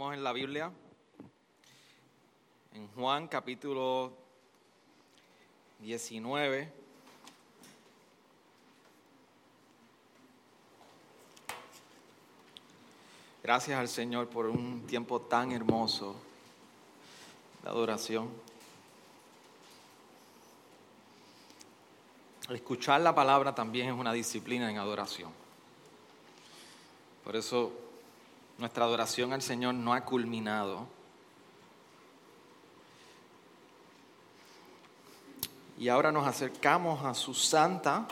En la Biblia, en Juan capítulo 19. Gracias al Señor por un tiempo tan hermoso de adoración. Escuchar la palabra también es una disciplina en adoración. Por eso nuestra adoración al Señor no ha culminado. Y ahora nos acercamos a su santa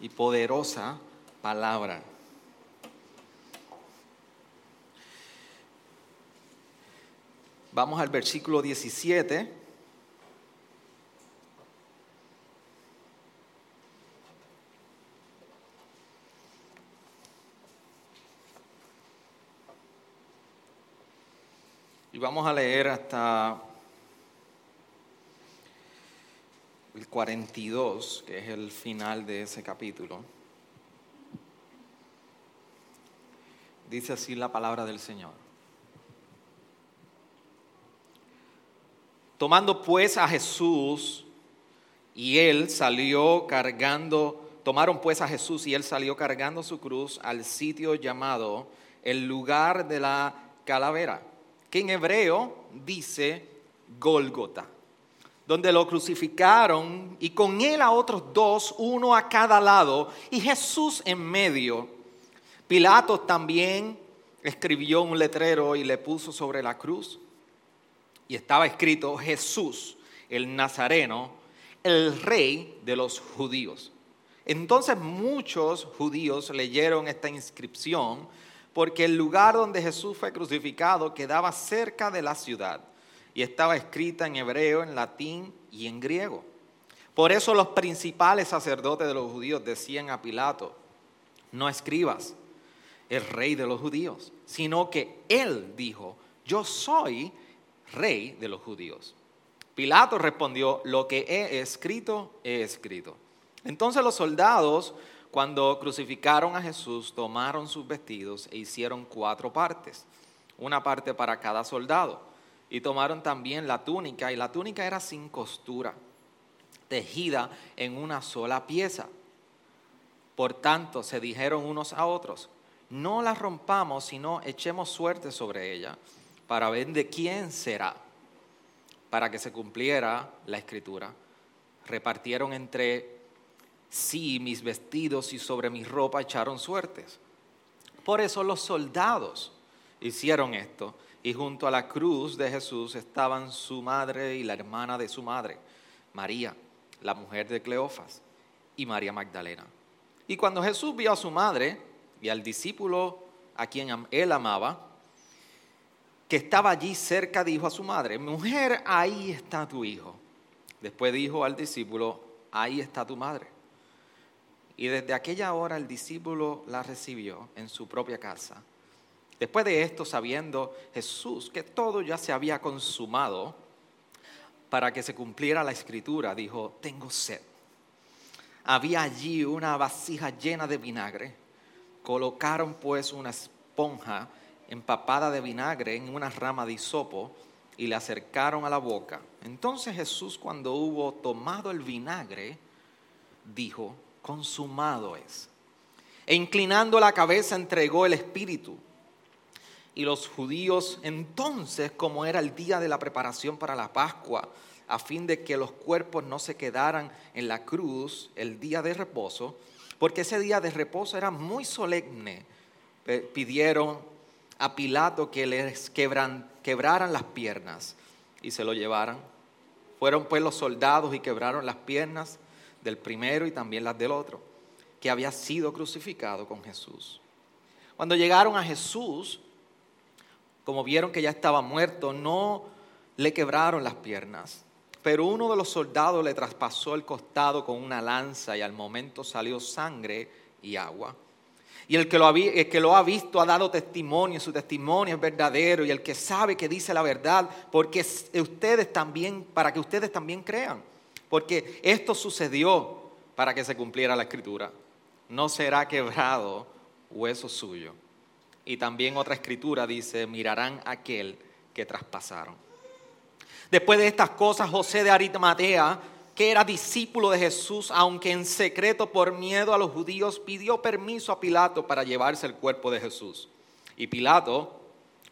y poderosa palabra. Vamos al versículo 17. Y vamos a leer hasta el 42, que es el final de ese capítulo. Dice así la palabra del Señor. Tomando pues a Jesús, y él salió cargando, tomaron pues a Jesús y él salió cargando su cruz al sitio llamado el lugar de la calavera, que en hebreo dice Gólgota, donde lo crucificaron y con él a otros dos, uno a cada lado, y Jesús en medio. Pilatos también escribió un letrero y le puso sobre la cruz y estaba escrito Jesús, el Nazareno, el rey de los judíos. Entonces muchos judíos leyeron esta inscripción porque el lugar donde Jesús fue crucificado quedaba cerca de la ciudad y estaba escrita en hebreo, en latín y en griego. Por eso los principales sacerdotes de los judíos decían a Pilato, no escribas el rey de los judíos, sino que él dijo, yo soy rey de los judíos. Pilato respondió, lo que he escrito, he escrito. Entonces los soldados, cuando crucificaron a Jesús, tomaron sus vestidos e hicieron cuatro partes, una parte para cada soldado. Y tomaron también la túnica, y la túnica era sin costura, tejida en una sola pieza. Por tanto, se dijeron unos a otros, no la rompamos, sino echemos suerte sobre ella para ver de quién será, para que se cumpliera la escritura. Repartieron entre sí mis vestidos y sobre mi ropa echaron suertes. Por eso los soldados hicieron esto. Y junto a la cruz de Jesús estaban su madre y la hermana de su madre, María, la mujer de Cleofas, y María Magdalena. Y cuando Jesús vio a su madre y al discípulo a quien él amaba, que estaba allí cerca, dijo a su madre, mujer, ahí está tu hijo. Después dijo al discípulo, ahí está tu madre. Y desde aquella hora el discípulo la recibió en su propia casa. Después de esto, sabiendo Jesús que todo ya se había consumado, para que se cumpliera la escritura, dijo, tengo sed. Había allí una vasija llena de vinagre. Colocaron pues una esponja empapada de vinagre en una rama de hisopo y le acercaron a la boca. Entonces Jesús, cuando hubo tomado el vinagre, dijo, consumado es. E inclinando la cabeza entregó el espíritu. Y los judíos entonces, como era el día de la preparación para la Pascua, a fin de que los cuerpos no se quedaran en la cruz el día de reposo, porque ese día de reposo era muy solemne, pidieron a Pilato que les quebraran las piernas y se lo llevaran. Fueron pues los soldados y quebraron las piernas del primero y también las del otro. que había sido crucificado con Jesús. Cuando llegaron a Jesús, como vieron que ya estaba muerto, no le quebraron las piernas. Pero uno de los soldados le traspasó el costado con una lanza y al momento salió sangre y agua. Y el que, lo el que lo ha visto ha dado testimonio, su testimonio es verdadero. Y el que sabe que dice la verdad, porque ustedes también, para que ustedes también crean. Porque esto sucedió para que se cumpliera la escritura. No será quebrado hueso suyo. Y también otra escritura dice, mirarán aquel que traspasaron. Después de estas cosas, José de Arimatea, que era discípulo de Jesús, aunque en secreto por miedo a los judíos, pidió permiso a Pilato para llevarse el cuerpo de Jesús. Y Pilato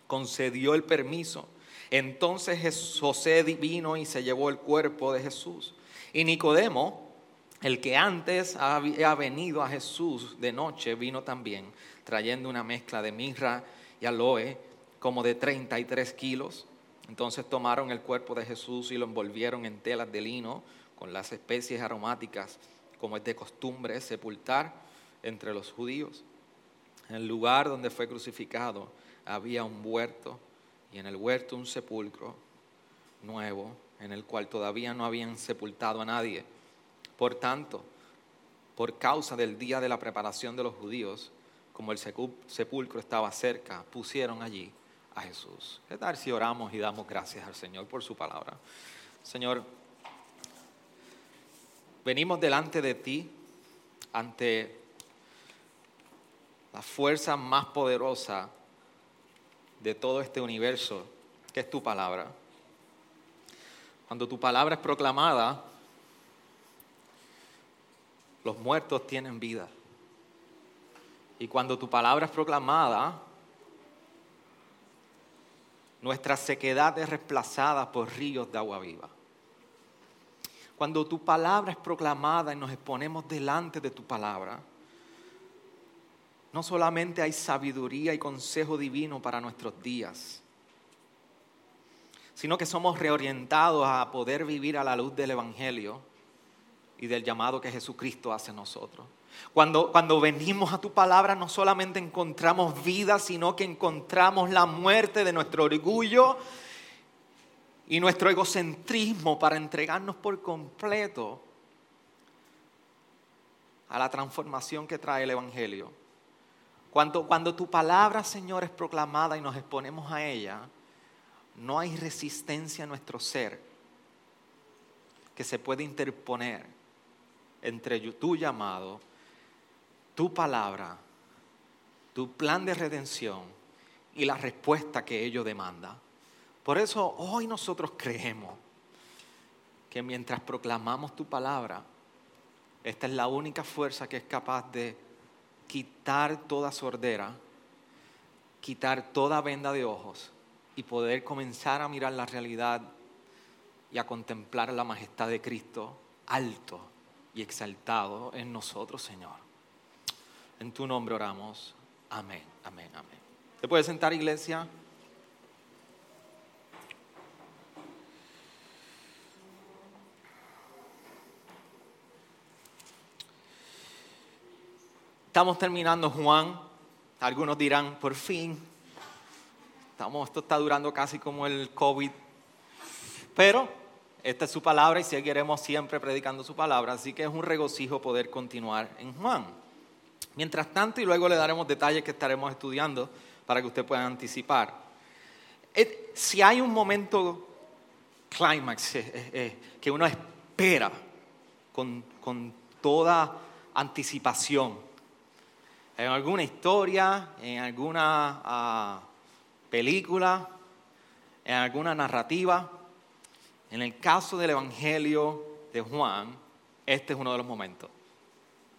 concedió el permiso. Entonces José vino y se llevó el cuerpo de Jesús. Y Nicodemo, el que antes había venido a Jesús de noche, vino también trayendo una mezcla de mirra y aloe, como de 33 kilos. Entonces tomaron el cuerpo de Jesús y lo envolvieron en telas de lino con las especies aromáticas, como es de costumbre sepultar entre los judíos. En el lugar donde fue crucificado había un huerto y en el huerto un sepulcro nuevo en el cual todavía no habían sepultado a nadie. Por tanto, por causa del día de la preparación de los judíos, como el sepulcro estaba cerca, pusieron allí a Jesús. ¿Qué tal si oramos y damos gracias al Señor por su palabra? Señor, venimos delante de ti ante la fuerza más poderosa de todo este universo, que es tu palabra. Cuando tu palabra es proclamada, los muertos tienen vida. Y cuando tu palabra es proclamada, nuestra sequedad es reemplazada por ríos de agua viva. Cuando tu palabra es proclamada y nos exponemos delante de tu palabra, no solamente hay sabiduría y consejo divino para nuestros días, sino que somos reorientados a poder vivir a la luz del Evangelio y del llamado que Jesucristo hace a nosotros. Cuando, cuando venimos a tu palabra no solamente encontramos vida, sino que encontramos la muerte de nuestro orgullo y nuestro egocentrismo para entregarnos por completo a la transformación que trae el Evangelio. Cuando, cuando tu palabra, Señor, es proclamada y nos exponemos a ella, no hay resistencia en nuestro ser que se pueda interponer entre tu llamado tu palabra, tu plan de redención y la respuesta que ello demanda. Por eso hoy nosotros creemos que mientras proclamamos tu palabra, esta es la única fuerza que es capaz de quitar toda sordera, quitar toda venda de ojos y poder comenzar a mirar la realidad y a contemplar la majestad de Cristo alto y exaltado en nosotros, Señor. En tu nombre oramos. Amén, amén, amén. ¿Te puedes sentar, iglesia? Estamos terminando Juan. Algunos dirán, por fin. Esto está durando casi como el COVID. Pero esta es su palabra y seguiremos siempre predicando su palabra. Así que es un regocijo poder continuar en Juan. Mientras tanto, y luego le daremos detalles que estaremos estudiando para que usted pueda anticipar. Eh, si hay un momento clímax eh, eh, que uno espera con, toda anticipación, en alguna historia, en alguna ah, película, en alguna narrativa, en el caso del Evangelio de Juan, este es uno de los momentos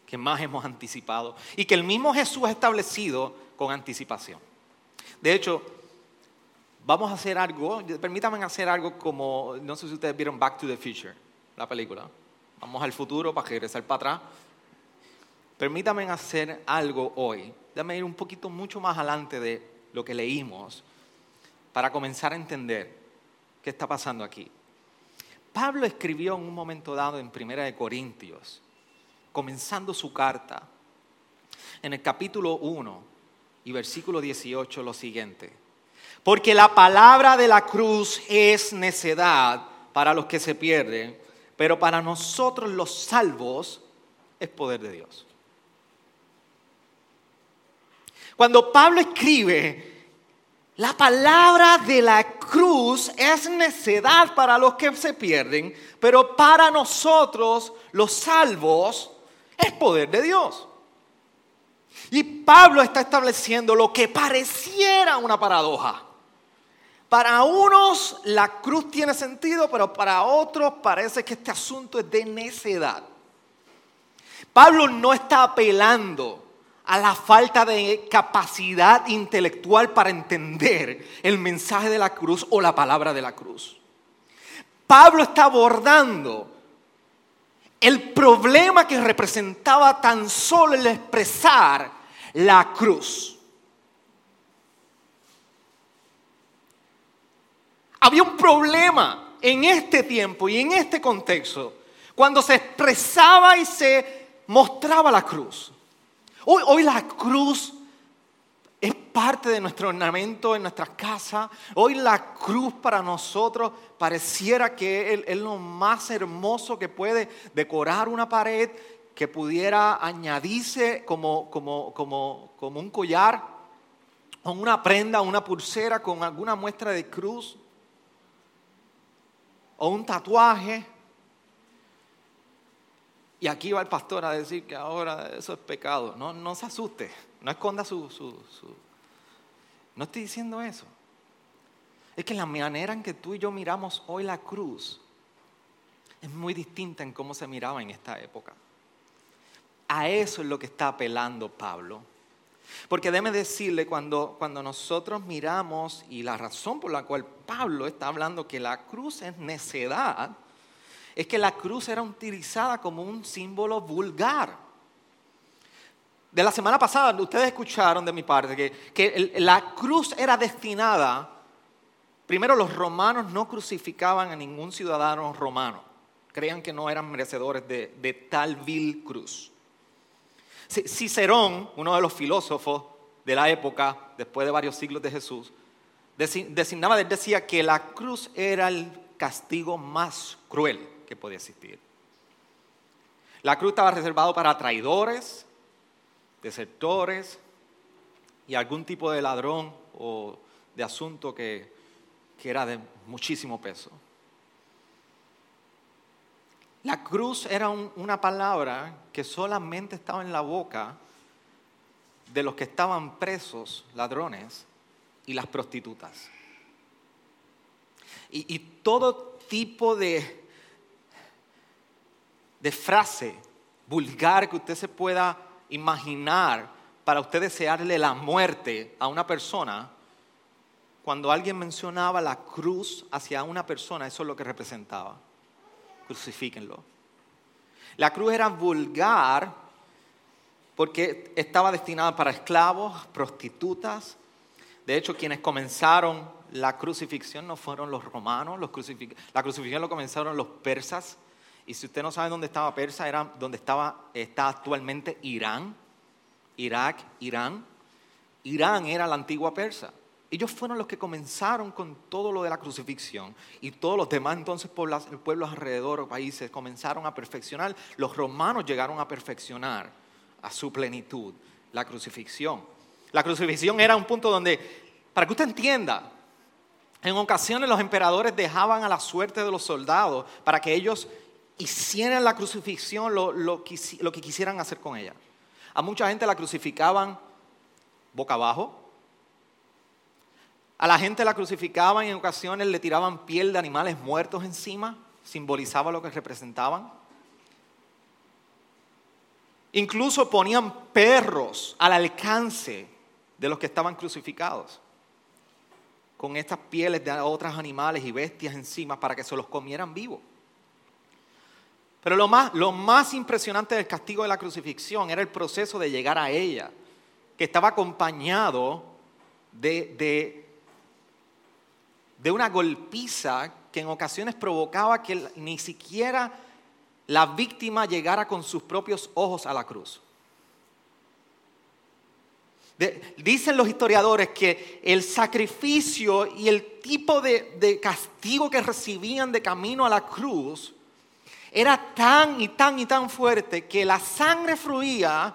que más hemos anticipado y que el mismo Jesús ha establecido con anticipación. De hecho, vamos a hacer algo, permítanme hacer algo como, no sé si ustedes vieron Back to the Future, la película. Vamos al futuro para regresar para atrás. Permítanme hacer algo hoy. Déjame ir un poquito mucho más adelante de lo que leímos para comenzar a entender qué está pasando aquí. Pablo escribió en un momento dado en Primera de Corintios comenzando su carta, en el capítulo 1 y versículo 18 lo siguiente. Porque la palabra de la cruz es necedad para los que se pierden, pero para nosotros los salvos es poder de Dios. Cuando Pablo escribe, la palabra de la cruz es necedad para los que se pierden, pero para nosotros los salvos es poder de Dios. Y Pablo está estableciendo lo que pareciera una paradoja. Para unos la cruz tiene sentido, pero para otros parece que este asunto es de necedad. Pablo no está apelando a la falta de capacidad intelectual para entender el mensaje de la cruz o la palabra de la cruz. Pablo está abordando el problema que representaba tan solo el expresar la cruz. Había un problema en este tiempo y en este contexto cuando se expresaba y se mostraba la cruz. Hoy, la cruz es parte de nuestro ornamento en nuestras casas. Hoy la cruz para nosotros pareciera que es, lo más hermoso que puede decorar una pared, que pudiera añadirse como, como, como, como un collar, o una prenda, una pulsera con alguna muestra de cruz, o un tatuaje. Y aquí va el pastor a decir que ahora eso es pecado. No, no se asuste, no esconda su, su, No estoy diciendo eso. Es que la manera en que tú y yo miramos hoy la cruz es muy distinta en cómo se miraba en esta época. A eso es lo que está apelando Pablo. Porque déme decirle, cuando, cuando nosotros miramos, y la razón por la cual Pablo está hablando que la cruz es necedad, es que la cruz era utilizada como un símbolo vulgar. De la semana pasada, ustedes escucharon de mi parte que, que la cruz era destinada, primero los romanos no crucificaban a ningún ciudadano romano, creían que no eran merecedores de, de tal vil cruz. Cicerón, uno de los filósofos de la época, después de varios siglos de Jesús, designaba, decía que la cruz era el castigo más cruel que podía existir. La cruz estaba reservada para traidores, desertores y algún tipo de ladrón o de asunto que, que era de muchísimo peso. La cruz era una palabra que solamente estaba en la boca de los que estaban presos, ladrones, y las prostitutas. y todo tipo de de frase vulgar que usted se pueda imaginar para usted desearle la muerte a una persona, cuando alguien mencionaba la cruz hacia una persona, eso es lo que representaba. Crucifíquenlo. La cruz era vulgar porque estaba destinada para esclavos, prostitutas. De hecho, quienes comenzaron la crucifixión no fueron los romanos, la crucifixión lo comenzaron los persas. Y si usted no sabe dónde estaba Persa, era donde estaba, está actualmente Irán, Irak, Irán. Irán era la antigua Persa. Ellos fueron los que comenzaron con todo lo de la crucifixión y todos los demás entonces pueblos, pueblos alrededor o países comenzaron a perfeccionar. Los romanos llegaron a perfeccionar a su plenitud la crucifixión. La crucifixión era un punto donde, para que usted entienda, en ocasiones los emperadores dejaban a la suerte de los soldados para que ellos hicieran la crucifixión lo, lo, que, quisieran hacer con ella. A mucha gente la crucificaban boca abajo. A la gente la crucificaban y en ocasiones le tiraban piel de animales muertos encima, simbolizaba lo que representaban. Incluso ponían perros al alcance de los que estaban crucificados, con estas pieles de otros animales y bestias encima para que se los comieran vivos. Pero lo más, lo más impresionante del castigo de la crucifixión era el proceso de llegar a ella, que estaba acompañado de, de, de una golpiza que en ocasiones provocaba que ni siquiera la víctima llegara con sus propios ojos a la cruz. dicen los historiadores que el sacrificio y el tipo de, de castigo que recibían de camino a la cruz era tan y tan y tan fuerte que la sangre fluía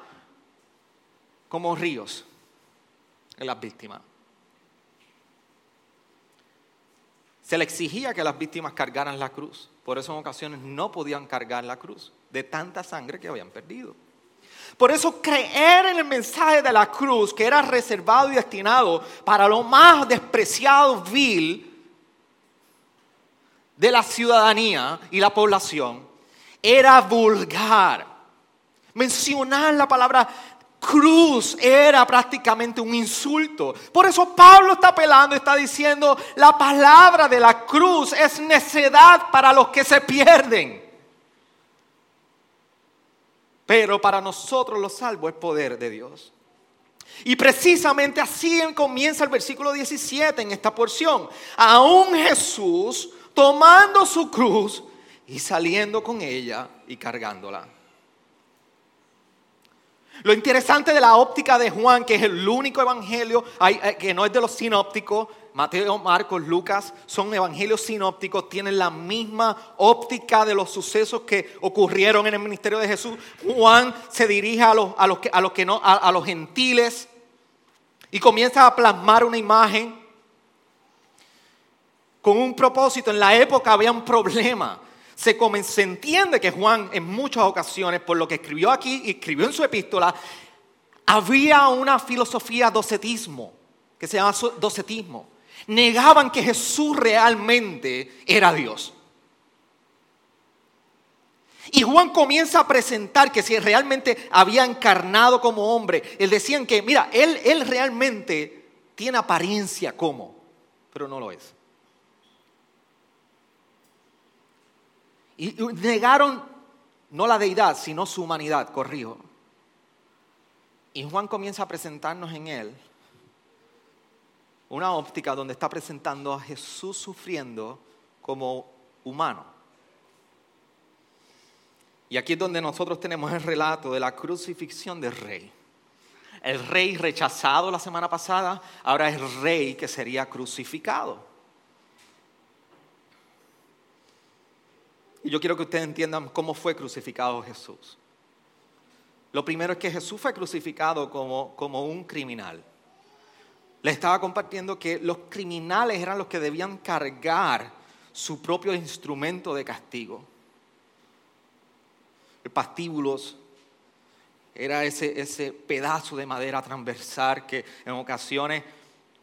como ríos en las víctimas. Se le exigía que las víctimas cargaran la cruz. Por eso en ocasiones no podían cargar la cruz de tanta sangre que habían perdido. Por eso creer en el mensaje de la cruz, que era reservado y destinado para lo más despreciado, vil de la ciudadanía y la población, era vulgar. Mencionar la palabra cruz era prácticamente un insulto. Por eso Pablo está apelando está diciendo, la palabra de la cruz es necedad para los que se pierden. Pero para nosotros los salvos es poder de Dios. Y precisamente así comienza el versículo 17 en esta porción. Aún Jesús tomando su cruz y saliendo con ella y cargándola. Lo interesante de la óptica de Juan, que es el único evangelio eh, que no es de los sinópticos, Mateo, Marcos, Lucas, son evangelios sinópticos, tienen la misma óptica de los sucesos que ocurrieron en el ministerio de Jesús. Juan se dirige a los, a los, que, a los, que no, a los gentiles y comienza a plasmar una imagen con un propósito. En la época había un problema se, se entiende que Juan en muchas ocasiones, por lo que escribió aquí escribió en su epístola, había una filosofía docetismo, que se llama docetismo. Negaban que Jesús realmente era Dios. Y Juan comienza a presentar que si realmente había encarnado como hombre, él decían que, mira, él, él realmente tiene apariencia como, pero no lo es. Y negaron no la deidad, sino su humanidad, corrijo. Y Juan comienza a presentarnos en él una óptica donde está presentando a Jesús sufriendo como humano. Y aquí es donde nosotros tenemos el relato de la crucifixión del rey. El rey rechazado la semana pasada, ahora es el rey que sería crucificado. Y yo quiero que ustedes entiendan cómo fue crucificado Jesús. Lo primero es que Jesús fue crucificado como, como un criminal. Le estaba compartiendo que los criminales eran los que debían cargar su propio instrumento de castigo. El pastíbulos era ese, ese pedazo de madera transversal que en ocasiones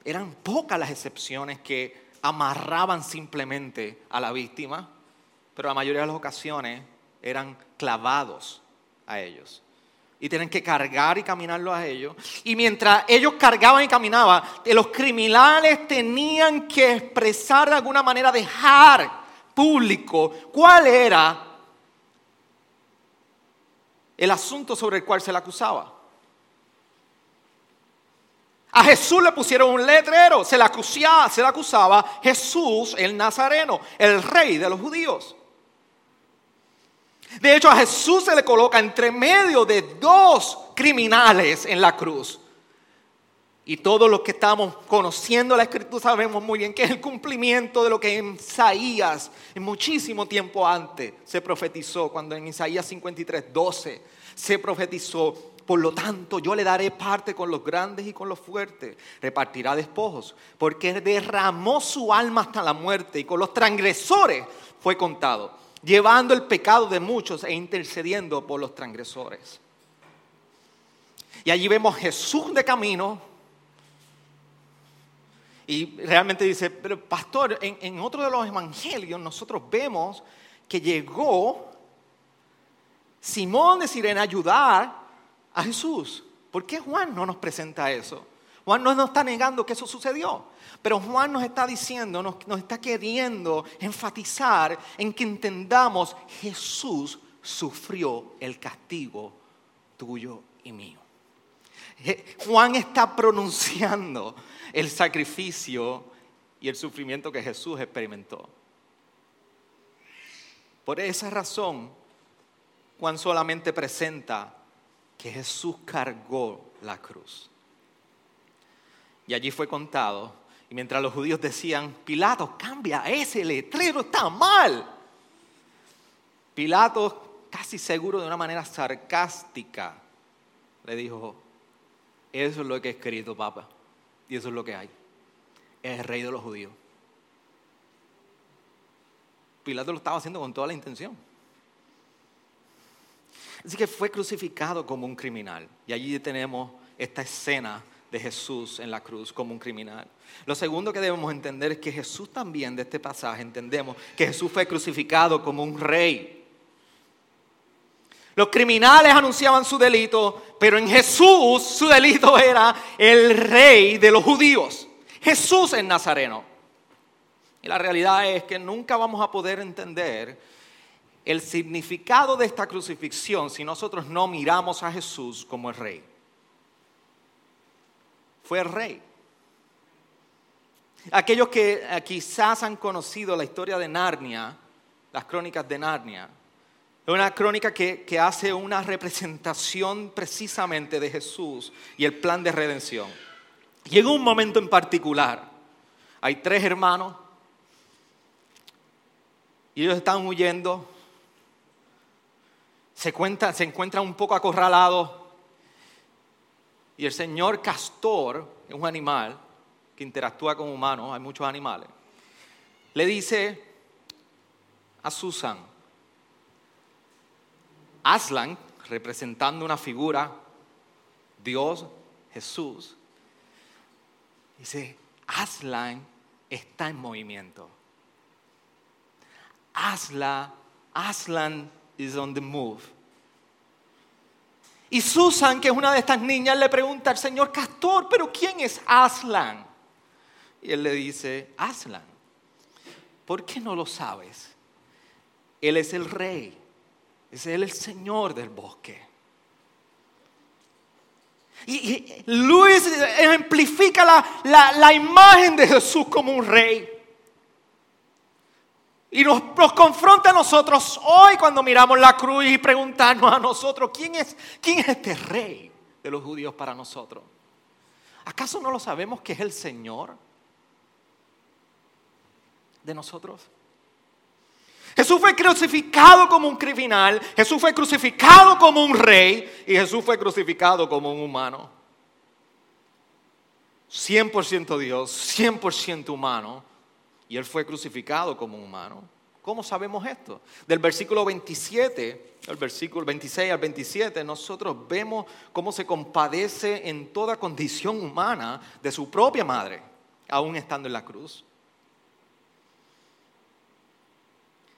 eran pocas las excepciones que amarraban simplemente a la víctima pero la mayoría de las ocasiones eran clavados a ellos. Y tienen que cargar y caminarlo a ellos. Y mientras ellos cargaban y caminaban, los criminales tenían que expresar de alguna manera, dejar público cuál era el asunto sobre el cual se le acusaba. A Jesús le pusieron un letrero, se le acusaba, se le acusaba Jesús el Nazareno, el rey de los judíos. De hecho, a Jesús se le coloca entre medio de dos criminales en la cruz. Y todos los que estamos conociendo la escritura sabemos muy bien que es el cumplimiento de lo que en Isaías, en muchísimo tiempo antes, se profetizó, cuando en Isaías 53, 12, se profetizó, por lo tanto yo le daré parte con los grandes y con los fuertes, repartirá despojos, porque derramó su alma hasta la muerte y con los transgresores fue contado llevando el pecado de muchos e intercediendo por los transgresores. Y allí vemos Jesús de camino. Y realmente dice, pero pastor, en, otro de los evangelios nosotros vemos que llegó Simón de Sirena a ayudar a Jesús. ¿Por qué Juan no nos presenta eso? Juan no nos está negando que eso sucedió. Pero Juan nos está diciendo, nos, está queriendo enfatizar en que entendamos, Jesús sufrió el castigo tuyo y mío. Juan está pronunciando el sacrificio y el sufrimiento que Jesús experimentó. Por esa razón, Juan solamente presenta que Jesús cargó la cruz. Y allí fue contado. Y mientras los judíos decían, Pilato, cambia, ese letrero está mal. Pilato, casi seguro de una manera sarcástica, le dijo, eso es lo que he escrito, papa. Y eso es lo que hay. Es el rey de los judíos. Pilato lo estaba haciendo con toda la intención. Así que fue crucificado como un criminal. Y allí tenemos esta escena de Jesús en la cruz como un criminal. Lo segundo que debemos entender es que Jesús también de este pasaje entendemos que Jesús fue crucificado como un rey. Los criminales anunciaban su delito, pero en Jesús su delito era el rey de los judíos. Jesús es nazareno. Y la realidad es que nunca vamos a poder entender el significado de esta crucifixión si nosotros no miramos a Jesús como el rey. Fue el rey. Aquellos que eh, quizás han conocido la historia de Narnia, las crónicas de Narnia, es una crónica que, que hace una representación precisamente de Jesús y el plan de redención. En un momento en particular, hay tres hermanos y ellos están huyendo se, cuenta, se encuentra un poco acorralado y el señor castor, es un animal que interactúa con humanos, hay muchos animales, le dice a Susan, Aslan, representando una figura, Dios, Jesús, dice, Aslan está en movimiento. Aslan, Aslan is on the move. Y Susan, que es una de estas niñas, le pregunta al señor Castor, pero ¿quién es Aslan? Y él le dice, Aslan, ¿por qué no lo sabes? Él es el rey, es él el señor del bosque. Y, Luis ejemplifica la, la imagen de Jesús como un rey. Y nos, confronta a nosotros hoy cuando miramos la cruz y preguntarnos a nosotros, ¿quién es, ¿quién es este rey de los judíos para nosotros? ¿Acaso no lo sabemos que es el Señor de nosotros? Jesús fue crucificado como un criminal, Jesús fue crucificado como un rey y Jesús fue crucificado como un humano. 100% Dios, 100% humano y él fue crucificado como humano. ¿Cómo sabemos esto? Del versículo 27, el versículo 26 al 27, nosotros vemos cómo se compadece en toda condición humana de su propia madre, aún estando en la cruz.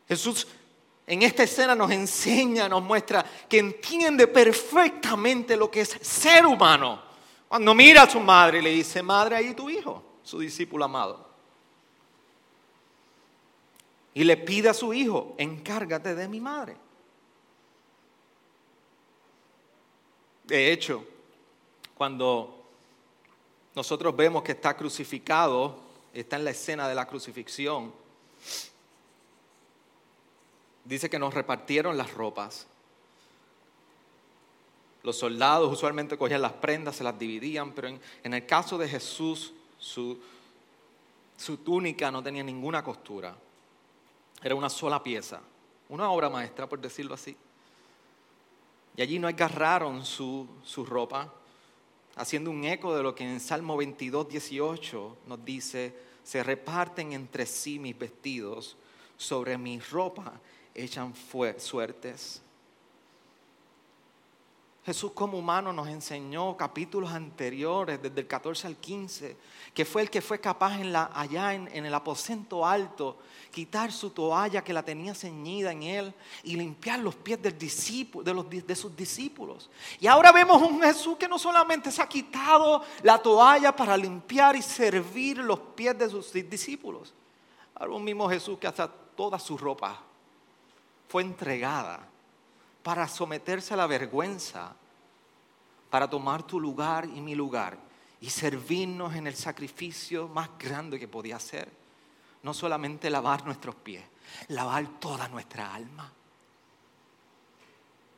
Jesús en esta escena nos enseña, nos muestra que entiende perfectamente lo que es ser humano. Cuando mira a su madre y le dice, madre, ahí tu hijo, su discípulo amado y le pide a su hijo, encárgate de mi madre. De hecho, cuando nosotros vemos que está crucificado, está en la escena de la crucifixión, dice que nos repartieron las ropas. Los soldados usualmente cogían las prendas, se las dividían, pero en, el caso de Jesús, su, su túnica no tenía ninguna costura. Era una sola pieza, una obra maestra, por decirlo así. Y allí no agarraron su, su ropa, haciendo un eco de lo que en Salmo 22, 18 nos dice, se reparten entre sí mis vestidos, sobre mi ropa echan suertes. Jesús como humano nos enseñó capítulos anteriores, desde el 14 al 15, que fue el que fue capaz en la, allá en, el aposento alto, quitar su toalla que la tenía ceñida en él y limpiar los pies de, de sus discípulos. Y ahora vemos un Jesús que no solamente se ha quitado la toalla para limpiar y servir los pies de sus discípulos, ahora un mismo Jesús que hasta toda su ropa fue entregada para someterse a la vergüenza, para tomar tu lugar y mi lugar y servirnos en el sacrificio más grande que podía hacer. No solamente lavar nuestros pies, lavar toda nuestra alma.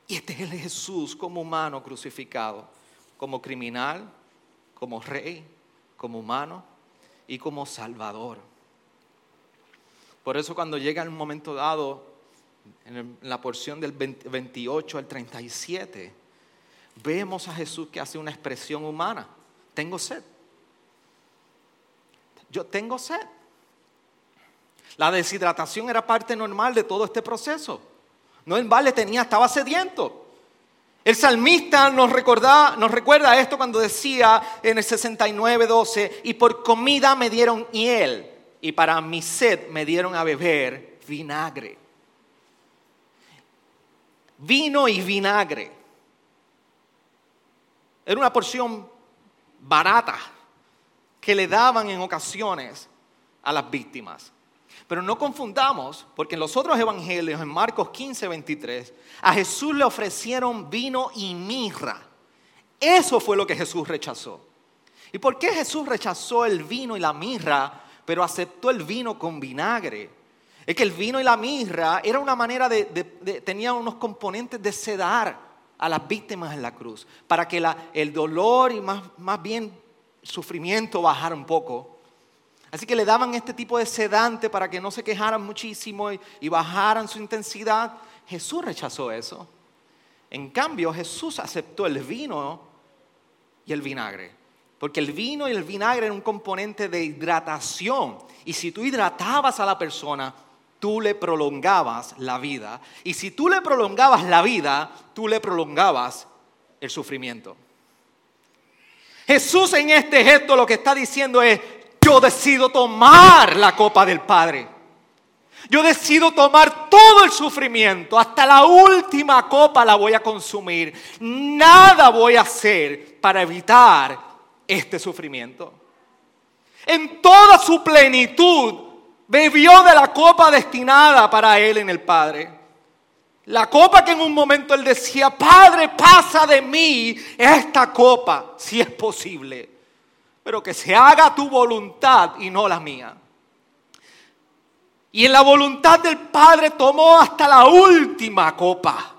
Y este es el Jesús como humano crucificado, como criminal, como rey, como humano y como salvador. Por eso cuando llega el momento dado, en la porción del 28 al 37, vemos a Jesús que hace una expresión humana. Tengo sed. Yo tengo sed. La deshidratación era parte normal de todo este proceso. No en vale tenía, estaba sediento. El salmista nos, nos recuerda esto cuando decía en el 69, 12, y por comida me dieron hiel, y para mi sed me dieron a beber vinagre. Vino y vinagre. Era una porción barata que le daban en ocasiones a las víctimas. Pero no confundamos, porque en los otros evangelios, en Marcos 15, 23, a Jesús le ofrecieron vino y mirra. Eso fue lo que Jesús rechazó. ¿Y por qué Jesús rechazó el vino y la mirra, pero aceptó el vino con vinagre? Es que el vino y la mirra era una manera de, tenía unos componentes de sedar a las víctimas en la cruz, para que el dolor y más, más bien sufrimiento bajara un poco. Así que le daban este tipo de sedante para que no se quejaran muchísimo y, bajaran su intensidad. Jesús rechazó eso. En cambio, Jesús aceptó el vino y el vinagre. Porque el vino y el vinagre eran un componente de hidratación. Y si tú hidratabas a la persona, tú le prolongabas la vida. Y si tú le prolongabas la vida, tú le prolongabas el sufrimiento. Jesús en este gesto lo que está diciendo es, yo decido tomar la copa del Padre. Yo decido tomar todo el sufrimiento, hasta la última copa la voy a consumir. Nada voy a hacer para evitar este sufrimiento. En toda su plenitud bebió de la copa destinada para él en el Padre. La copa que en un momento él decía, Padre, pasa de mí esta copa, si es posible pero que se haga tu voluntad y no la mía. Y en la voluntad del Padre tomó hasta la última copa.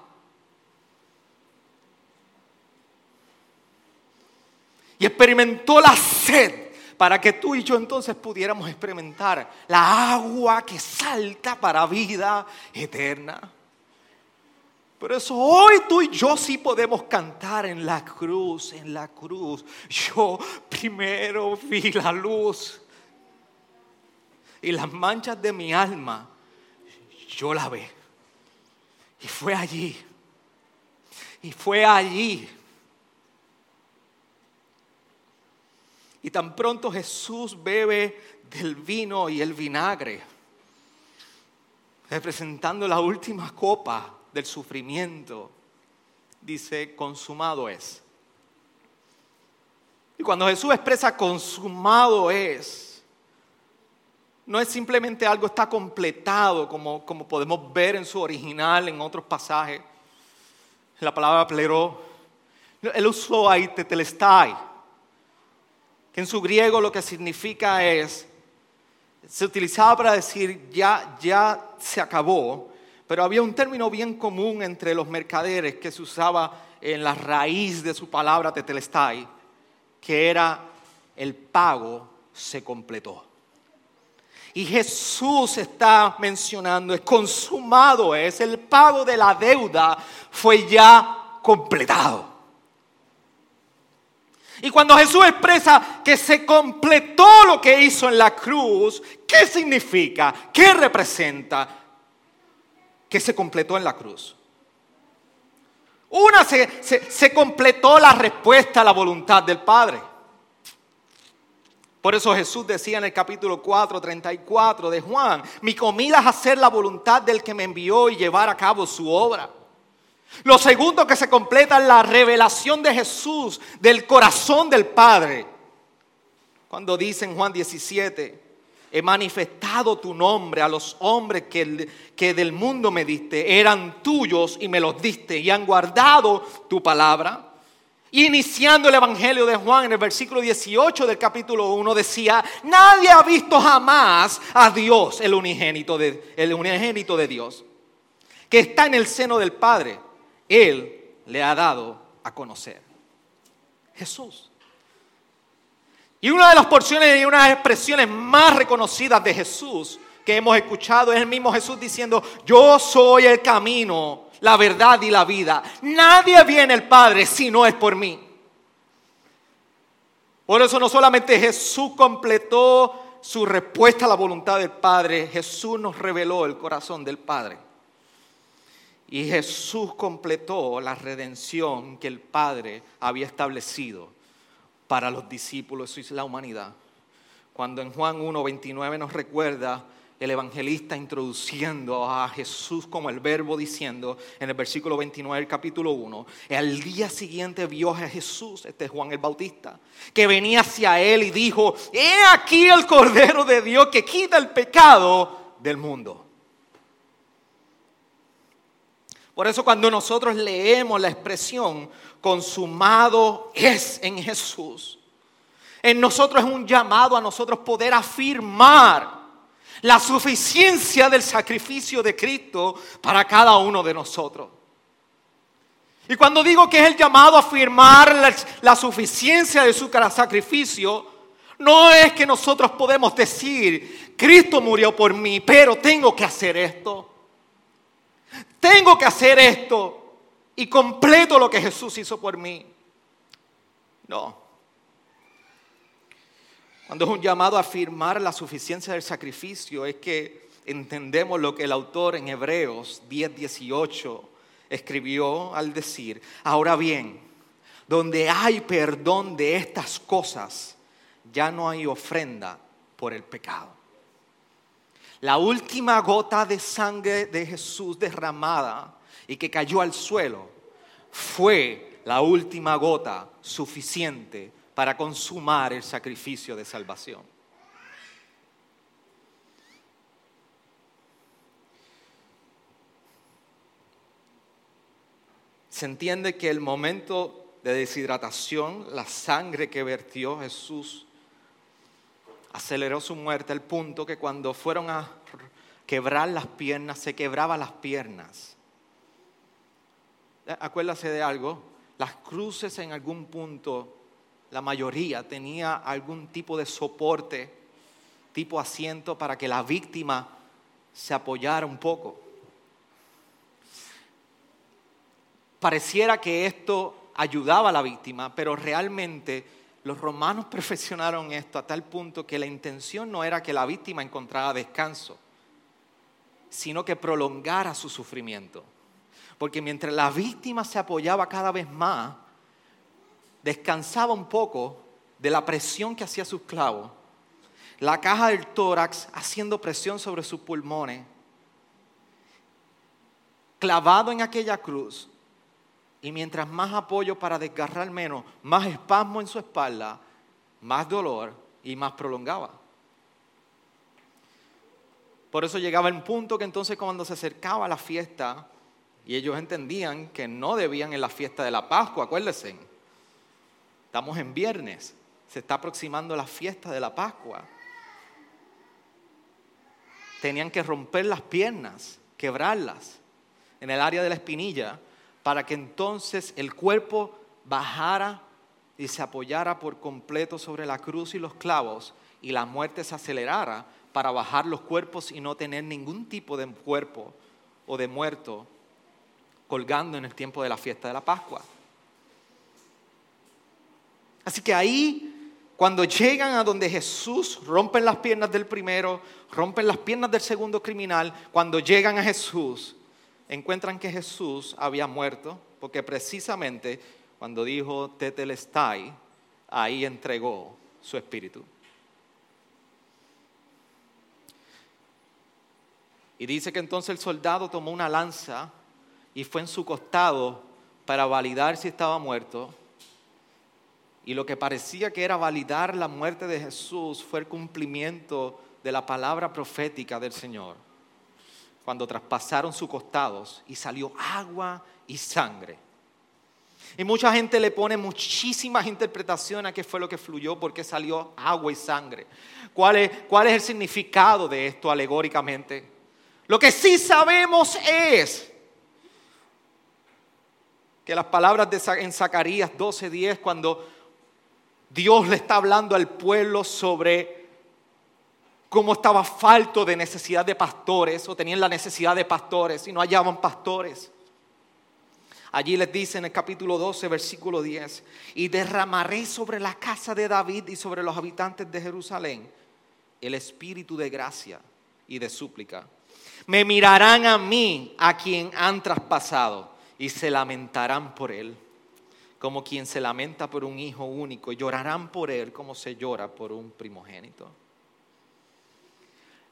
Y experimentó la sed para que tú y yo entonces pudiéramos experimentar la agua que salta para vida eterna. Por eso hoy tú y yo sí podemos cantar en la cruz, en la cruz. Yo primero vi la luz y las manchas de mi alma, yo la ve. Y fue allí. Y fue allí. Y tan pronto Jesús bebe del vino y el vinagre, representando la última copa del sufrimiento, dice, consumado es. Y cuando Jesús expresa consumado es, no es simplemente algo está completado, como, como podemos ver en su original en otros pasajes. La palabra pleró, él usó ahí que en su griego lo que significa es, se utilizaba para decir ya, ya se acabó, pero había un término bien común entre los mercaderes que se usaba en la raíz de su palabra tetelestai, que era el pago se completó. Y Jesús está mencionando, es consumado, es el pago de la deuda, fue ya completado. Y cuando Jesús expresa que se completó lo que hizo en la cruz, ¿qué significa? ¿Qué representa? que se completó en la cruz. Una, se, completó la respuesta a la voluntad del Padre. Por eso Jesús decía en el capítulo 4, 34 de Juan, mi comida es hacer la voluntad del que me envió y llevar a cabo su obra. Lo segundo que se completa es la revelación de Jesús del corazón del Padre. Cuando dice en Juan 17, he manifestado tu nombre a los hombres que, que, del mundo me diste. Eran tuyos y me los diste y han guardado tu palabra. Iniciando el Evangelio de Juan en el versículo 18 del capítulo 1 decía, nadie ha visto jamás a Dios, el unigénito de, el unigénito de Dios, que está en el seno del Padre. Él le ha dado a conocer. Jesús. Y una de las porciones y unas expresiones más reconocidas de Jesús que hemos escuchado es el mismo Jesús diciendo, yo soy el camino, la verdad y la vida. Nadie viene al Padre si no es por mí. Por eso no solamente Jesús completó su respuesta a la voluntad del Padre, Jesús nos reveló el corazón del Padre. Y Jesús completó la redención que el Padre había establecido para los discípulos y la humanidad. Cuando en Juan 1.29 nos recuerda el evangelista introduciendo a Jesús como el verbo diciendo en el versículo 29 del capítulo 1, al día siguiente vio a Jesús, este es Juan el Bautista, que venía hacia él y dijo, he aquí el Cordero de Dios que quita el pecado del mundo. Por eso cuando nosotros leemos la expresión consumado es en Jesús, en nosotros es un llamado a nosotros poder afirmar la suficiencia del sacrificio de Cristo para cada uno de nosotros. Y cuando digo que es el llamado a afirmar la, suficiencia de su sacrificio, no es que nosotros podemos decir, Cristo murió por mí, pero tengo que hacer esto. Tengo que hacer esto y completo lo que Jesús hizo por mí. No. Cuando es un llamado a afirmar la suficiencia del sacrificio, es que entendemos lo que el autor en Hebreos 10, 18 escribió al decir, ahora bien, donde hay perdón de estas cosas, ya no hay ofrenda por el pecado. La última gota de sangre de Jesús derramada y que cayó al suelo fue la última gota suficiente para consumar el sacrificio de salvación. Se entiende que el momento de deshidratación, la sangre que vertió Jesús, aceleró su muerte al punto que cuando fueron a quebrar las piernas, se quebraban las piernas. Acuérdase de algo, las cruces en algún punto la mayoría tenía algún tipo de soporte, tipo asiento para que la víctima se apoyara un poco. Pareciera que esto ayudaba a la víctima, pero realmente los romanos perfeccionaron esto a tal punto que la intención no era que la víctima encontrara descanso, sino que prolongara su sufrimiento. Porque mientras la víctima se apoyaba cada vez más, descansaba un poco de la presión que hacía sus clavos, la caja del tórax haciendo presión sobre sus pulmones, clavado en aquella cruz, y mientras más apoyo para desgarrar menos, más espasmo en su espalda, más dolor y más prolongaba. Por eso llegaba el punto que entonces cuando se acercaba la fiesta, y ellos entendían que no debían en la fiesta de la Pascua, acuérdense, Estamos en viernes, se está aproximando la fiesta de la Pascua. Tenían que romper las piernas, quebrarlas en el área de la espinilla, para que entonces el cuerpo bajara y se apoyara por completo sobre la cruz y los clavos y la muerte se acelerara para bajar los cuerpos y no tener ningún tipo de cuerpo o de muerto colgando en el tiempo de la fiesta de la Pascua. Así que ahí, cuando llegan a donde Jesús, rompen las piernas del primero, rompen las piernas del segundo criminal, cuando llegan a Jesús, encuentran que Jesús había muerto, porque precisamente cuando dijo Tetelestai, ahí entregó su espíritu. Y dice que entonces el soldado tomó una lanza y fue en su costado para validar si estaba muerto. Y lo que parecía que era validar la muerte de Jesús fue el cumplimiento de la palabra profética del Señor. Cuando traspasaron sus costados y salió agua y sangre. Y mucha gente le pone muchísimas interpretaciones a qué fue lo que fluyó, porque salió agua y sangre. ¿Cuál es, ¿Cuál es el significado de esto alegóricamente? Lo que sí sabemos es que las palabras de, en Zacarías 12:10, cuando Dios le está hablando al pueblo sobre cómo estaba falto de necesidad de pastores o tenían la necesidad de pastores y no hallaban pastores. Allí les dice en el capítulo 12, versículo 10, y derramaré sobre la casa de David y sobre los habitantes de Jerusalén el espíritu de gracia y de súplica. Me mirarán a mí, a quien han traspasado, y se lamentarán por él, como quien se lamenta por un hijo único, y llorarán por él como se llora por un primogénito.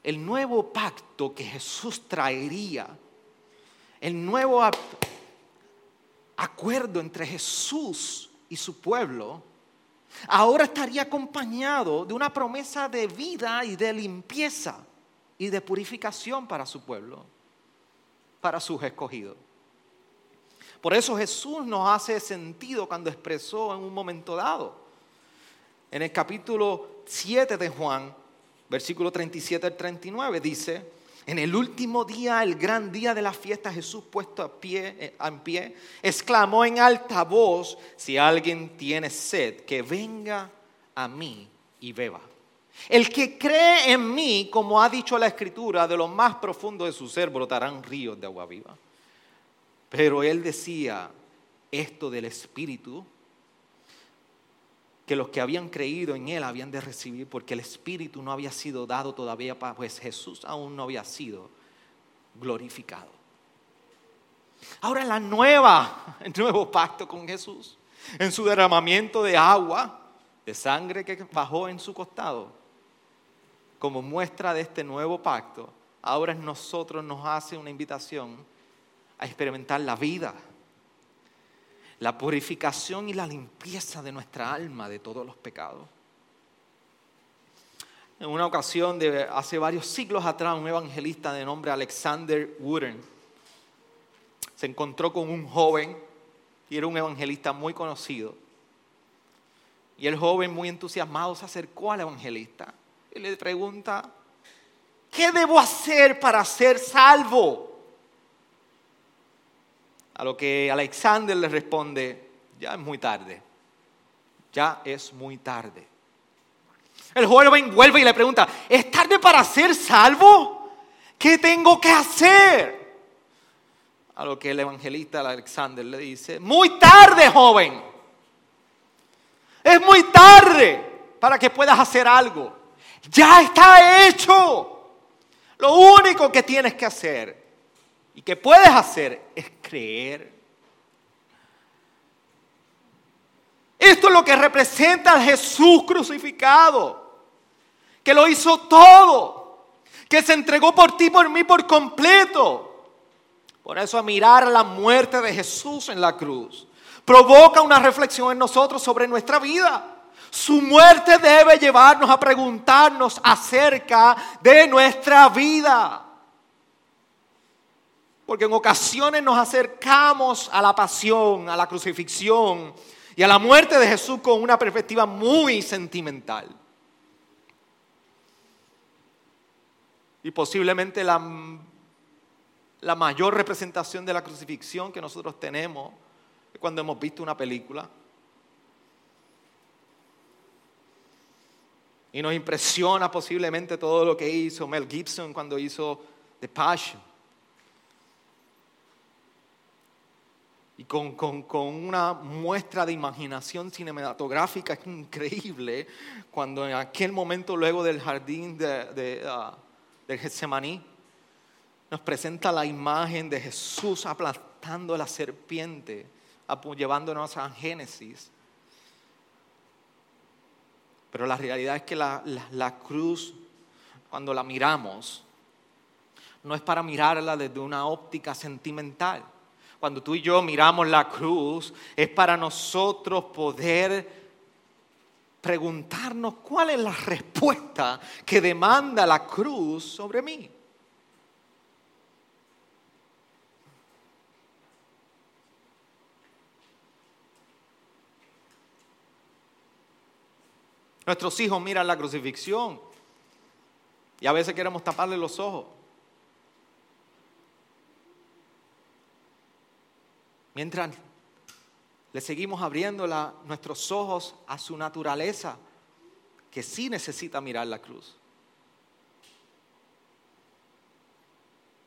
El nuevo pacto que Jesús traería, el nuevo acuerdo entre Jesús y su pueblo, ahora estaría acompañado de una promesa de vida y de limpieza y de purificación para su pueblo, para sus escogidos. Por eso Jesús nos hace sentido cuando expresó en un momento dado, en el capítulo 7 de Juan, versículo 37 al 39, dice, en el último día, el gran día de la fiesta, Jesús puesto a pie, eh, en pie, exclamó en alta voz, si alguien tiene sed, que venga a mí y beba. El que cree en mí, como ha dicho la Escritura, de lo más profundo de su ser brotarán ríos de agua viva. Pero él decía esto del Espíritu que los que habían creído en Él habían de recibir, porque el Espíritu no había sido dado todavía, pues Jesús aún no había sido glorificado. Ahora la nueva, el nuevo pacto con Jesús, en su derramamiento de agua, de sangre que bajó en su costado, como muestra de este nuevo pacto, ahora nosotros nos hace una invitación a experimentar la vida la purificación y la limpieza de nuestra alma de todos los pecados. En una ocasión, de hace varios siglos atrás, un evangelista de nombre Alexander Wooden se encontró con un joven y era un evangelista muy conocido. Y el joven, muy entusiasmado, se acercó al evangelista y le pregunta, ¿qué debo hacer para ser salvo? A lo que Alexander le responde, ya es muy tarde, ya es muy tarde. El joven vuelve y le pregunta, ¿es tarde para ser salvo? ¿Qué tengo que hacer? A lo que el evangelista Alexander le dice, muy tarde, joven. Es muy tarde para que puedas hacer algo. Ya está hecho. Lo único que tienes que hacer y que puedes hacer es creer. Esto es lo que representa al Jesús crucificado, que lo hizo todo, que se entregó por ti, por mí, por completo. Por eso a mirar la muerte de Jesús en la cruz provoca una reflexión en nosotros sobre nuestra vida. Su muerte debe llevarnos a preguntarnos acerca de nuestra vida. Porque en ocasiones nos acercamos a la pasión, a la crucifixión y a la muerte de Jesús con una perspectiva muy sentimental. Y posiblemente la, la mayor representación de la crucifixión que nosotros tenemos es cuando hemos visto una película. Y nos impresiona posiblemente todo lo que hizo Mel Gibson cuando hizo The Passion. Y con, una muestra de imaginación cinematográfica increíble, cuando en aquel momento luego del jardín de, de, uh, del Getsemaní, nos presenta la imagen de Jesús aplastando la serpiente, llevándonos a Génesis. Pero la realidad es que la, la cruz, cuando la miramos, no es para mirarla desde una óptica sentimental cuando tú y yo miramos la cruz, es para nosotros poder preguntarnos cuál es la respuesta que demanda la cruz sobre mí. Nuestros hijos miran la crucifixión y a veces queremos taparle los ojos. Mientras le seguimos abriendo nuestros ojos a su naturaleza, que sí necesita mirar la cruz.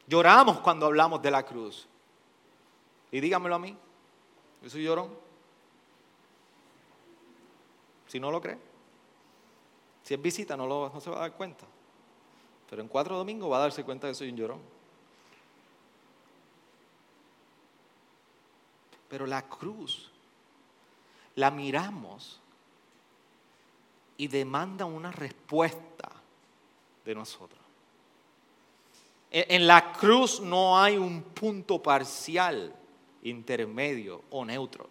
Lloramos cuando hablamos de la cruz. Y dígamelo a mí, yo soy llorón. Si no lo cree, si es visita no, se va a dar cuenta. Pero en cuatro domingos va a darse cuenta que soy un llorón. Pero la cruz la miramos y demanda una respuesta de nosotros. En la cruz no hay un punto parcial, intermedio o neutro.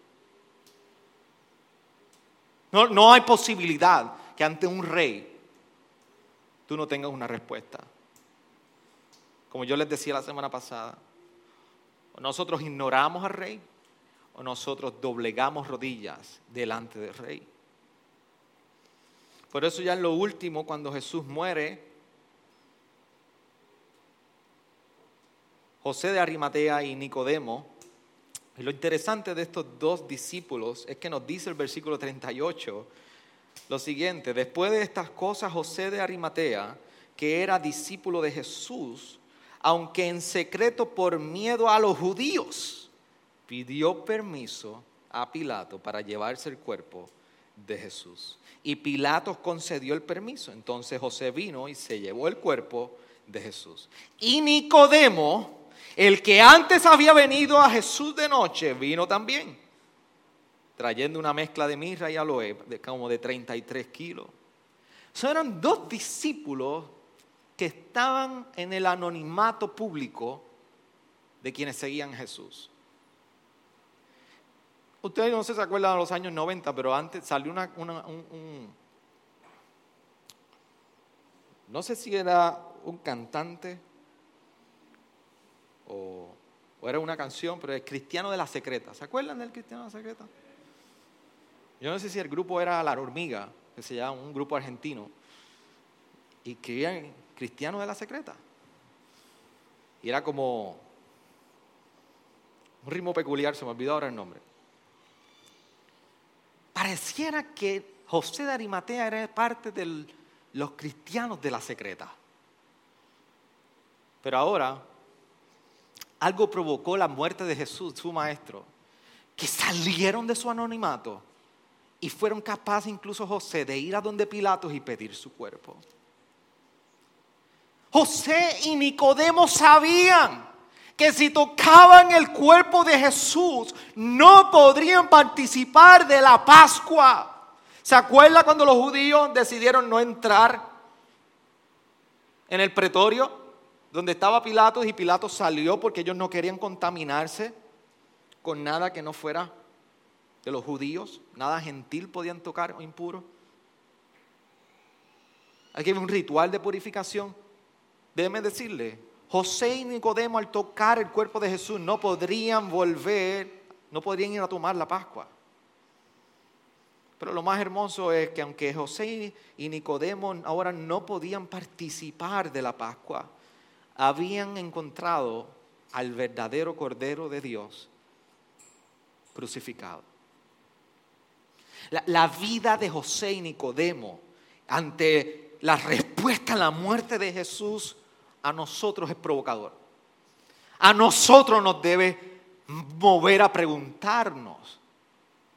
No, no hay posibilidad que ante un rey tú no tengas una respuesta. Como yo les decía la semana pasada, nosotros ignoramos al rey nosotros doblegamos rodillas delante del rey. Por eso ya en lo último, cuando Jesús muere, José de Arimatea y Nicodemo, y lo interesante de estos dos discípulos es que nos dice el versículo 38 lo siguiente, después de estas cosas José de Arimatea, que era discípulo de Jesús, aunque en secreto por miedo a los judíos, pidió permiso a Pilato para llevarse el cuerpo de Jesús. Y Pilato concedió el permiso. Entonces José vino y se llevó el cuerpo de Jesús. Y Nicodemo, el que antes había venido a Jesús de noche, vino también, trayendo una mezcla de mirra y aloe, de como de 33 kilos. Son eran dos discípulos que estaban en el anonimato público de quienes seguían Jesús. Ustedes no se acuerdan de los años 90, pero antes salió una, un, no sé si era un cantante o, era una canción, pero el Cristiano de la Secreta. ¿Se acuerdan del Cristiano de la Secreta? Yo no sé si el grupo era La Hormiga, que se llama un grupo argentino, y era Cristiano de la Secreta. Y era como un ritmo peculiar, se me olvidó ahora el nombre pareciera que José de Arimatea era parte de los cristianos de la secreta. Pero ahora, algo provocó la muerte de Jesús, su maestro, que salieron de su anonimato y fueron capaces incluso José de ir a donde Pilatos y pedir su cuerpo. José y Nicodemo sabían que si tocaban el cuerpo de Jesús no podrían participar de la Pascua. ¿Se acuerda cuando los judíos decidieron no entrar en el pretorio donde estaba Pilatos y Pilatos salió porque ellos no querían contaminarse con nada que no fuera de los judíos, nada gentil podían tocar o impuro? Aquí hay un ritual de purificación. Déjeme decirle, José y Nicodemo al tocar el cuerpo de Jesús no podrían volver, no podrían ir a tomar la Pascua. Pero lo más hermoso es que aunque José y Nicodemo ahora no podían participar de la Pascua, habían encontrado al verdadero Cordero de Dios crucificado. La, la, vida de José y Nicodemo ante la respuesta a la muerte de Jesús a nosotros es provocador. A nosotros nos debe mover a preguntarnos,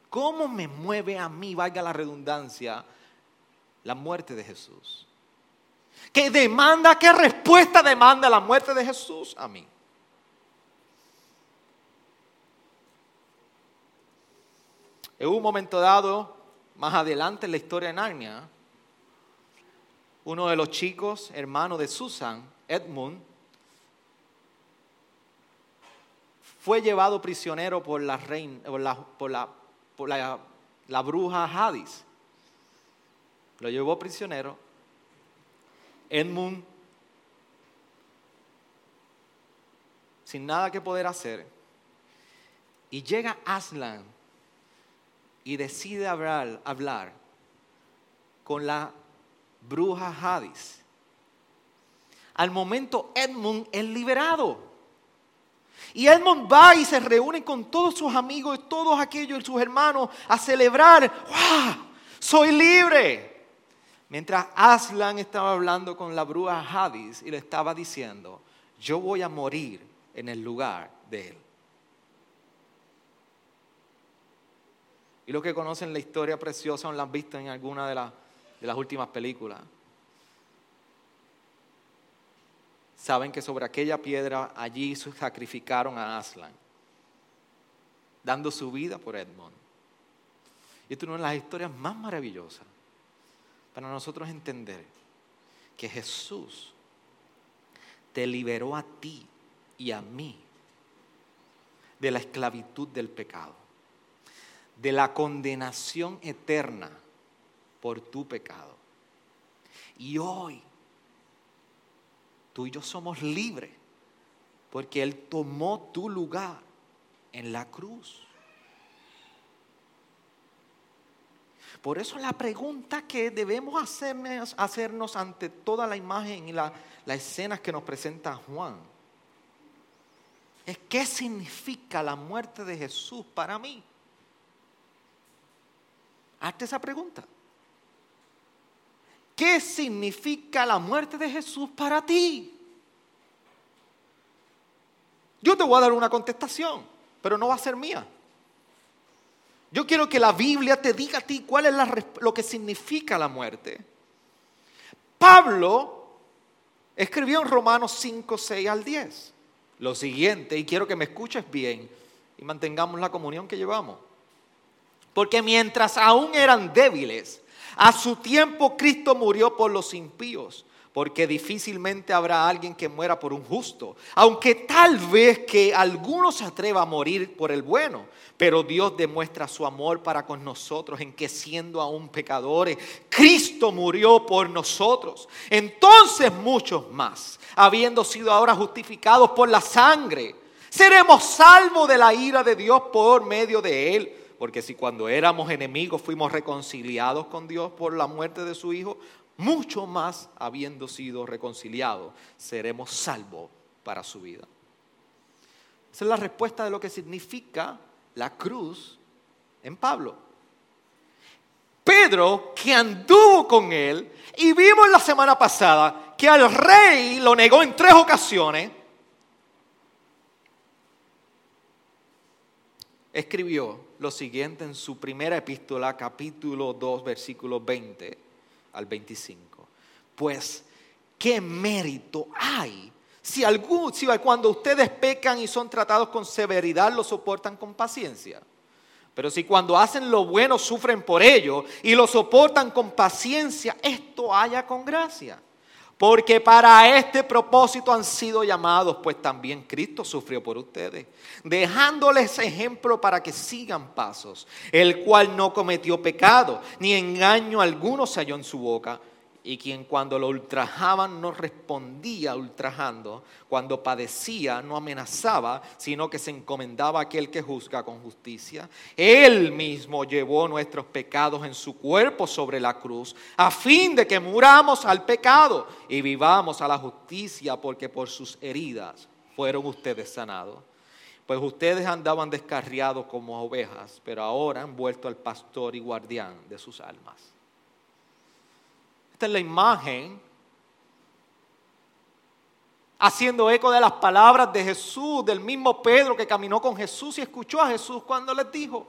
¿cómo me mueve a mí, valga la redundancia, la muerte de Jesús? ¿Qué demanda, qué respuesta demanda la muerte de Jesús a mí? En un momento dado, más adelante en la historia de Narnia, uno de los chicos, hermano de Susan, Edmund, fue llevado prisionero por la, reina, por la, la bruja Hadis. Lo llevó prisionero. Edmund, sin nada que poder hacer, y llega Aslan y decide hablar, hablar con la bruja Hadis. Al momento Edmund es liberado. Y Edmond va y se reúne con todos sus amigos, todos aquellos, sus hermanos, a celebrar. ¡Wow! ¡Soy libre! Mientras Aslan estaba hablando con la bruja Hadis y le estaba diciendo, yo voy a morir en el lugar de él. Y los que conocen la historia preciosa o la han visto en alguna de las últimas películas, saben que sobre aquella piedra allí sacrificaron a Aslan, dando su vida por Edmond. Y esto es una de las historias más maravillosas para nosotros entender que Jesús te liberó a ti y a mí de la esclavitud del pecado de la condenación eterna por tu pecado. Y hoy tú y yo somos libres porque Él tomó tu lugar en la cruz. Por eso la pregunta que debemos hacernos, hacernos ante toda la imagen y las escenas que nos presenta Juan es qué significa la muerte de Jesús para mí. Hazte esa pregunta. ¿Qué significa la muerte de Jesús para ti? Yo te voy a dar una contestación, pero no va a ser mía. Yo quiero que la Biblia te diga a ti cuál es lo que significa la muerte. Pablo escribió en Romanos 5, 6 al 10 lo siguiente, y quiero que me escuches bien y mantengamos la comunión que llevamos. Porque mientras aún eran débiles, a su tiempo Cristo murió por los impíos, porque difícilmente habrá alguien que muera por un justo, aunque tal vez que alguno se atreva a morir por el bueno, pero Dios demuestra su amor para con nosotros en que siendo aún pecadores, Cristo murió por nosotros. Entonces muchos más, habiendo sido ahora justificados por la sangre, seremos salvos de la ira de Dios por medio de él porque si cuando éramos enemigos fuimos reconciliados con Dios por la muerte de su Hijo, mucho más habiendo sido reconciliados, seremos salvos para su vida. Esa es la respuesta de lo que significa la cruz en Pablo. Pedro, que anduvo con él, y vimos la semana pasada que al rey lo negó en tres ocasiones, escribió lo siguiente en su primera epístola, capítulo 2, versículo 20 al 25. Pues, ¿qué mérito hay? Si, algún, si cuando ustedes pecan y son tratados con severidad, lo soportan con paciencia. Pero si cuando hacen lo bueno sufren por ello y lo soportan con paciencia, esto haya con gracia. Porque para este propósito han sido llamados, pues también Cristo sufrió por ustedes, dejándoles ejemplo para que sigan pasos, el cual no cometió pecado, ni engaño alguno se halló en su boca y quien cuando lo ultrajaban no respondía ultrajando, cuando padecía no amenazaba, sino que se encomendaba a aquel que juzga con justicia. Él mismo llevó nuestros pecados en su cuerpo sobre la cruz, a fin de que muramos al pecado y vivamos a la justicia, porque por sus heridas fueron ustedes sanados. Pues ustedes andaban descarriados como ovejas, pero ahora han vuelto al pastor y guardián de sus almas. Esta es la imagen haciendo eco de las palabras de Jesús, del mismo Pedro que caminó con Jesús y escuchó a Jesús cuando les dijo,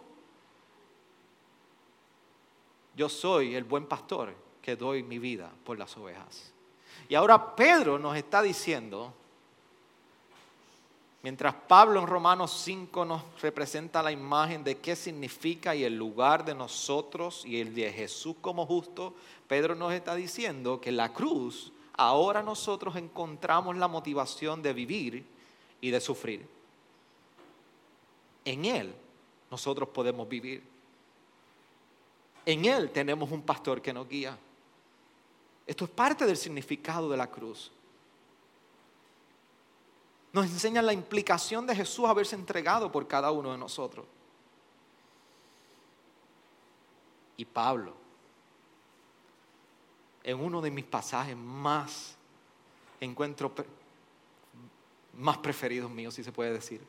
yo soy el buen pastor que doy mi vida por las ovejas. Y ahora Pedro nos está diciendo, Mientras Pablo en Romanos 5 nos representa la imagen de qué significa y el lugar de nosotros y el de Jesús como justo, Pedro nos está diciendo que la cruz ahora nosotros encontramos la motivación de vivir y de sufrir. En Él nosotros podemos vivir. En Él tenemos un pastor que nos guía. Esto es parte del significado de la cruz nos enseña la implicación de Jesús haberse entregado por cada uno de nosotros. Y Pablo, en uno de mis pasajes más encuentro más preferidos míos, si se puede decir.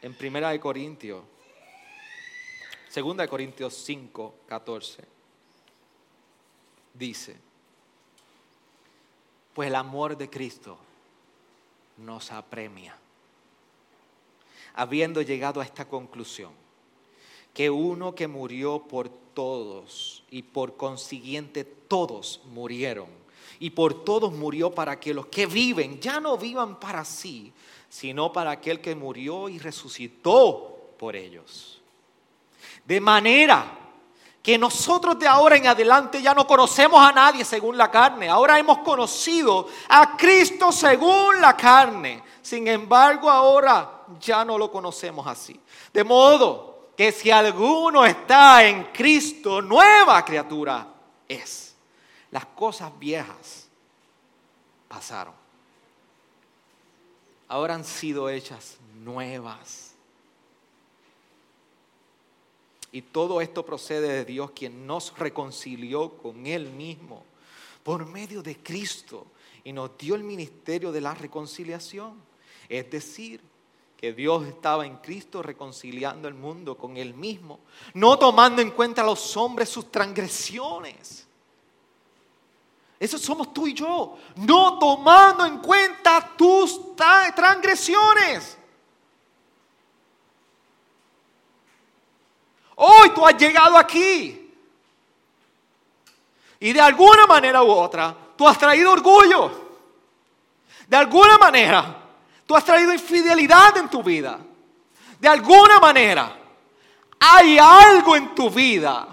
En Primera de Corintios, Segunda de Corintios 5, 14, dice, pues el amor de Cristo nos apremia, habiendo llegado a esta conclusión, que uno que murió por todos y por consiguiente todos murieron, y por todos murió para que los que viven ya no vivan para sí, sino para aquel que murió y resucitó por ellos. De manera que nosotros de ahora en adelante ya no conocemos a nadie según la carne. Ahora hemos conocido a Cristo según la carne. Sin embargo, ahora ya no lo conocemos así. De modo que si alguno está en Cristo, nueva criatura es. Las cosas viejas pasaron. Ahora han sido hechas nuevas. Y todo esto procede de Dios, quien nos reconcilió con Él mismo por medio de Cristo y nos dio el ministerio de la reconciliación. Es decir, que Dios estaba en Cristo reconciliando el mundo con Él mismo, no tomando en cuenta a los hombres sus transgresiones. Eso somos tú y yo, no tomando en cuenta tus transgresiones. Hoy tú has llegado aquí. Y de alguna manera u otra, tú has traído orgullo. De alguna manera, tú has traído infidelidad en tu vida. De alguna manera, hay algo en tu vida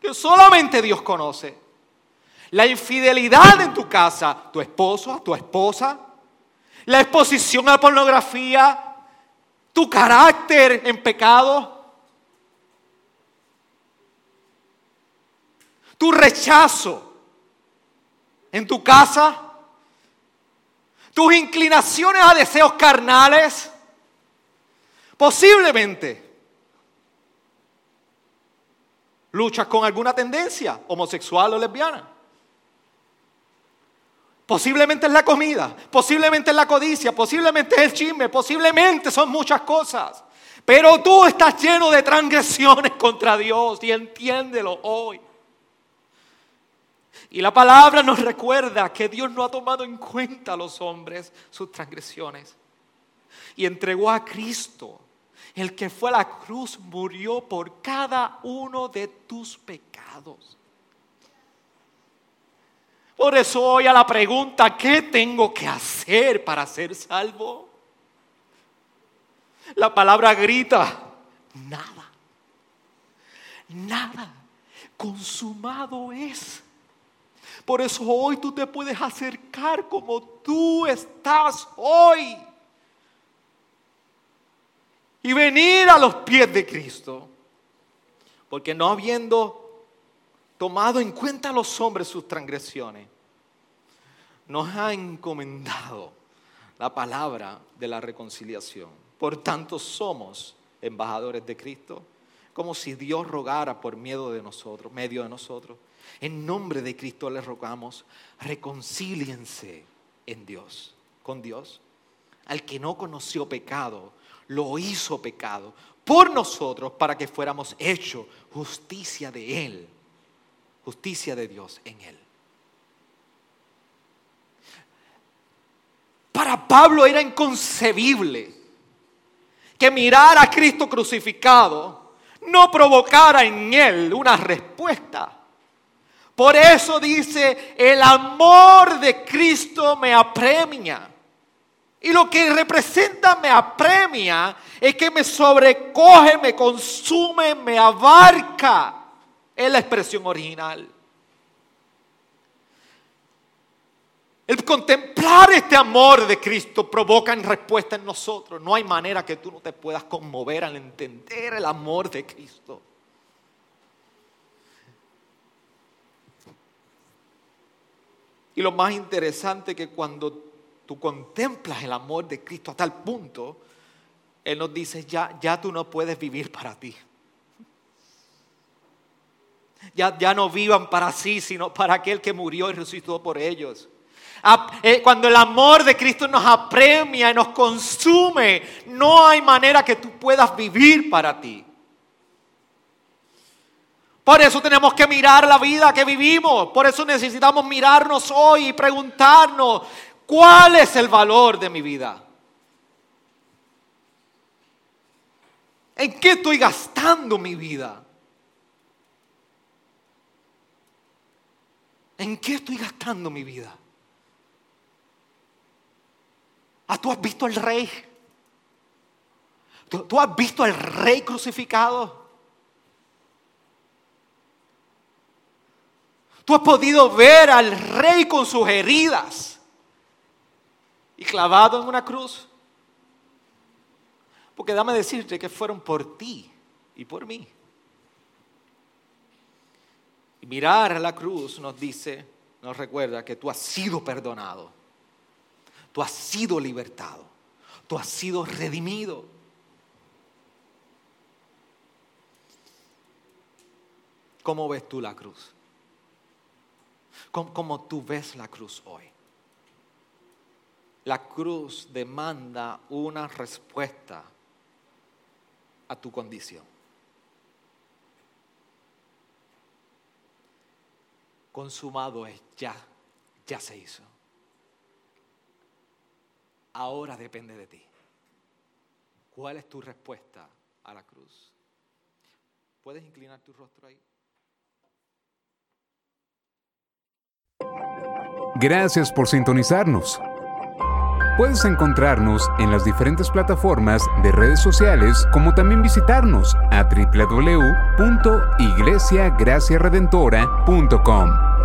que solamente Dios conoce. La infidelidad en tu casa, tu esposo, tu esposa, la exposición a pornografía, tu carácter en pecado, tu rechazo en tu casa, tus inclinaciones a deseos carnales, posiblemente luchas con alguna tendencia homosexual o lesbiana. Posiblemente es la comida, posiblemente es la codicia, posiblemente es el chisme, posiblemente son muchas cosas. Pero tú estás lleno de transgresiones contra Dios y entiéndelo hoy. Y la palabra nos recuerda que Dios no ha tomado en cuenta a los hombres sus transgresiones. Y entregó a Cristo, el que fue a la cruz, murió por cada uno de tus pecados. Por eso hoy a la pregunta, ¿qué tengo que hacer para ser salvo? La palabra grita, nada, nada, consumado es. Por eso hoy tú te puedes acercar como tú estás hoy. Y venir a los pies de Cristo. Porque no habiendo tomado en cuenta a los hombres sus transgresiones, nos ha encomendado la palabra de la reconciliación. Por tanto, somos embajadores de Cristo, como si Dios rogara por miedo de nosotros, medio de nosotros. En nombre de Cristo les rogamos, reconcíliense en Dios, con Dios. Al que no conoció pecado, lo hizo pecado por nosotros para que fuéramos hechos justicia de Él, justicia de Dios en Él. Para Pablo era inconcebible que mirar a Cristo crucificado no provocara en él una respuesta por eso dice, el amor de Cristo me apremia. Y lo que representa me apremia es que me sobrecoge, me consume, me abarca. Es la expresión original. El contemplar este amor de Cristo provoca en respuesta en nosotros. No hay manera que tú no te puedas conmover al entender el amor de Cristo. Y lo más interesante que cuando tú contemplas el amor de Cristo a tal punto, Él nos dice, ya, ya tú no puedes vivir para ti. Ya, ya no vivan para sí, sino para aquel que murió y resucitó por ellos. Eh, cuando el amor de Cristo nos apremia y nos consume, no hay manera que tú puedas vivir para ti. Por eso tenemos que mirar la vida que vivimos. Por eso necesitamos mirarnos hoy y preguntarnos, ¿cuál es el valor de mi vida? ¿En qué estoy gastando mi vida? ¿En qué estoy gastando mi vida? ¿Ah, tú has visto al rey? ¿Tú, has visto al rey crucificado? Tú has podido ver al rey con sus heridas y clavado en una cruz. Porque dame decirte que fueron por ti y por mí. Y mirar a la cruz nos dice, nos recuerda que tú has sido perdonado. Tú has sido libertado. Tú has sido redimido. ¿Cómo ves tú la cruz? ¿Cómo, ¿Cómo, tú ves la cruz hoy? La cruz demanda una respuesta a tu condición. Consumado es ya, ya se hizo. Ahora depende de ti. ¿Cuál es tu respuesta a la cruz? ¿Puedes inclinar tu rostro ahí? Gracias por sintonizarnos. Puedes encontrarnos en las diferentes plataformas de redes sociales, como también visitarnos a www.iglesiagraciaredentora.com.